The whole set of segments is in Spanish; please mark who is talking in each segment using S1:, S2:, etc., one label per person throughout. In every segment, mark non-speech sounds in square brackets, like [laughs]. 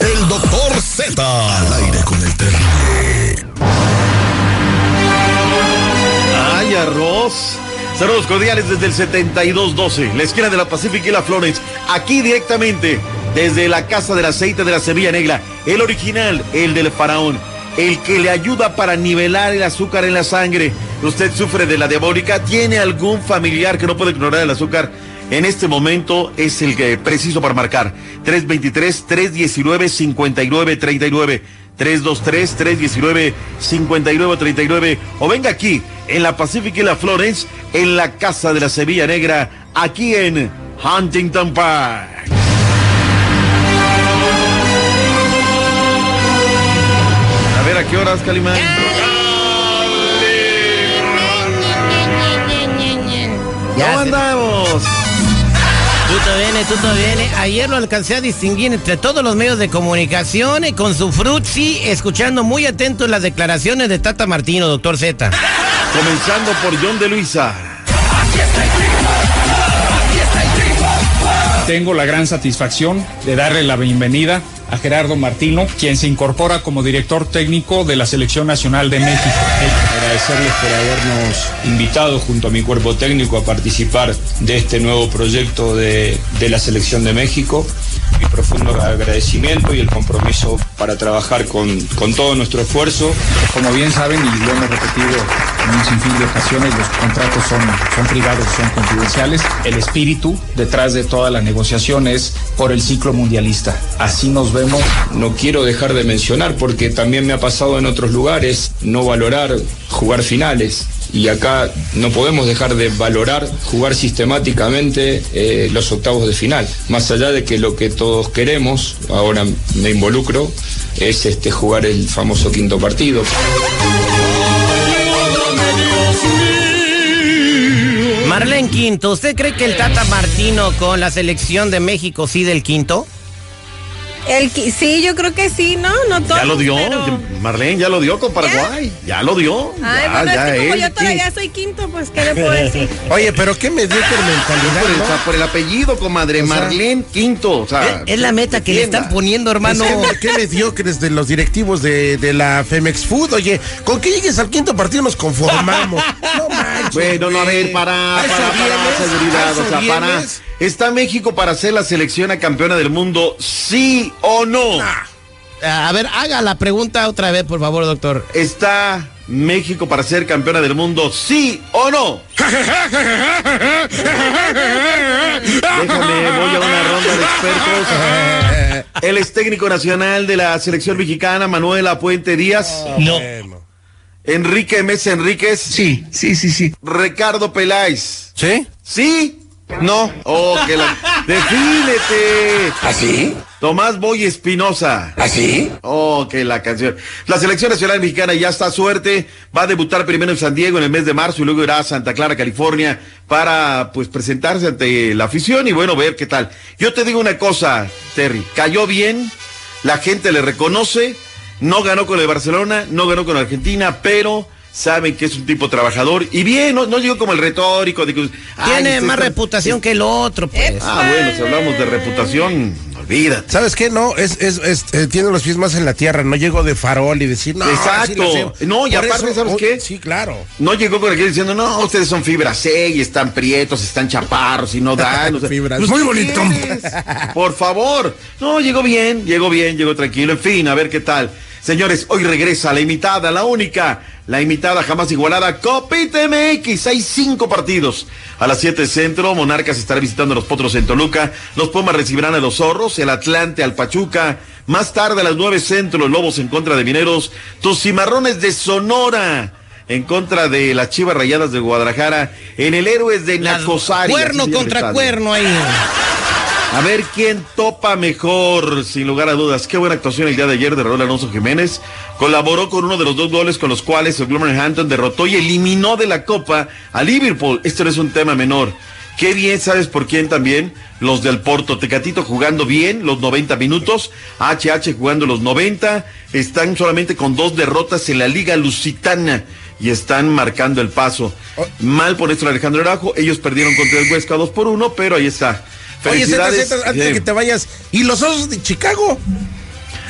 S1: El doctor Z. Al aire con el terrible.
S2: ¡Ay, arroz! Saludos cordiales desde el 7212, la esquina de la Pacific y la Florence. Aquí directamente, desde la Casa del Aceite de la Semilla Negra. El original, el del faraón. El que le ayuda para nivelar el azúcar en la sangre. Usted sufre de la diabólica, tiene algún familiar que no puede ignorar el azúcar. En este momento es el que preciso para marcar. 323-319-5939. 323-319-5939 o venga aquí en la Pacific y la Florence en la Casa de la Sevilla Negra aquí en Huntington Park. A ver a qué horas, Calimán. ¿Cómo andamos?
S3: Tuto viene, tuto viene. Ayer lo alcancé a distinguir entre todos los medios de comunicación y con su frutzi, escuchando muy atento las declaraciones de Tata Martino, doctor Z.
S2: Comenzando por John de Luisa.
S4: Tengo la gran satisfacción de darle la bienvenida a Gerardo Martino, quien se incorpora como director técnico de la Selección Nacional de México.
S5: Agradecerles por habernos invitado junto a mi cuerpo técnico a participar de este nuevo proyecto de, de la Selección de México. Mi profundo agradecimiento y el compromiso para trabajar con, con todo nuestro esfuerzo.
S4: Como bien saben, y lo hemos repetido en un sinfín de ocasiones, los contratos son, son privados, son confidenciales. El espíritu detrás de toda la negociación es por el ciclo mundialista. Así nos vemos.
S5: No quiero dejar de mencionar, porque también me ha pasado en otros lugares, no valorar jugar finales. Y acá no podemos dejar de valorar jugar sistemáticamente eh, los octavos de final. Más allá de que lo que todos queremos, ahora me involucro, es este jugar el famoso quinto partido.
S3: Marlene Quinto, ¿usted cree que el Tata Martino con la selección de México sí del quinto?
S6: El, sí, yo creo que sí, ¿no? No todo.
S2: Ya lo dio,
S6: pero-
S2: Marlene, ya lo dio con Paraguay. Ya lo dio.
S6: Ay,
S2: ya,
S6: bueno,
S2: ya
S6: es que como
S2: él,
S6: yo todavía soy quinto, pues, ¿qué le puedo decir? [laughs]
S7: Oye, pero qué mediocre mentalidad,
S2: Por el,
S7: ¿no?
S2: o sea, por el apellido, comadre.
S7: O sea,
S2: Marlene Quinto. O sea,
S3: Es, es la meta que le están poniendo, hermano.
S7: Es que, qué mediocres de los directivos de, de la Femex Food. Oye, con que llegues al quinto partido nos conformamos. [laughs] No manches.
S2: Bueno, no, a ver, para,
S7: ¿A eso
S2: para, para,
S7: vienes?
S2: seguridad,
S7: ¿A eso
S2: o sea, para. ¿Está México para ser la selección a campeona del mundo? ¿Sí o no?
S3: A ver, haga la pregunta otra vez, por favor, doctor.
S2: ¿Está México para ser campeona del mundo? ¿Sí o no? Déjame, voy a una ronda de expertos. Él es técnico nacional de la selección mexicana, Manuela Puente Díaz.
S3: No.
S2: Enrique Mesa Enríquez.
S8: Sí, sí, sí, sí.
S2: Ricardo Peláez.
S7: ¿Sí?
S2: ¿Sí? No. Oh, que la... Defínete.
S8: ¿Así?
S2: Tomás Boy Espinosa.
S8: ¿Así?
S2: Oh, que la canción. La selección nacional mexicana ya está a suerte. Va a debutar primero en San Diego en el mes de marzo y luego irá a Santa Clara, California, para pues presentarse ante la afición y bueno, ver qué tal. Yo te digo una cosa, Terry. Cayó bien, la gente le reconoce. No ganó con el Barcelona, no ganó con Argentina, pero saben que es un tipo trabajador y bien, no, no llegó como el retórico de que
S3: Tiene más
S2: está-
S3: reputación que el otro, pues.
S2: Ah, bueno, si hablamos de reputación, olvídate.
S7: ¿Sabes qué? No, es, es, es, eh, tiene los pies más en la tierra. No llego de farol y decir, no,
S2: Exacto. No, y
S7: Por
S2: aparte, ¿sabes
S7: oh,
S2: qué?
S7: Sí, claro.
S2: No llegó con aquel diciendo, no, ustedes son fibra C y están prietos, están chaparros y no dan. o sea, [laughs]
S7: Fibra
S2: pues,
S7: C.
S2: ¿qué
S7: Muy bonito.
S2: Por favor. No, llegó bien, llegó bien, llegó tranquilo. En fin, a ver qué tal. Señores, hoy regresa la imitada, la única, la imitada jamás igualada, Copite MX. Hay cinco partidos. A las 7 centro, Monarcas estará visitando a los Potros en Toluca. Los Pumas recibirán a los Zorros, el Atlante al Pachuca. Más tarde a las 9 centro, los Lobos en contra de Mineros. Tus Cimarrones de Sonora en contra de las Chivas Rayadas de Guadalajara en el Héroes de Nacosari.
S3: Cuerno contra
S2: estadio.
S3: cuerno ahí.
S2: A ver quién topa mejor, sin lugar a dudas. Qué buena actuación el día de ayer de Raúl Alonso Jiménez. Colaboró con uno de los dos goles con los cuales el Wolverhampton derrotó y eliminó de la Copa a Liverpool. Esto no es un tema menor. Qué bien, ¿sabes por quién también? Los del Porto. Tecatito jugando bien los 90 minutos. HH jugando los 90. Están solamente con dos derrotas en la Liga Lusitana y están marcando el paso. Mal por esto Alejandro Arajo. Ellos perdieron contra el Huesca 2 por 1, pero ahí está.
S7: Oye, Zeta,
S2: Felicidades.
S7: Zeta, antes de que te vayas. ¿Y los osos de Chicago?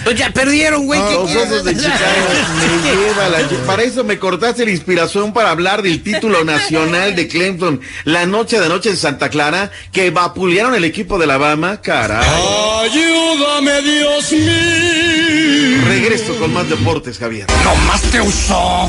S3: Pues ya perdieron, güey. ¿qué
S2: Los osos de Chicago [laughs] me lleva la- Para eso me cortaste la inspiración para hablar del título nacional de Clemson la noche de noche en Santa Clara que vapulearon el equipo de Alabama. Caray.
S1: Ayúdame, Dios mío.
S2: Regreso con más deportes, Javier.
S1: No más te usó.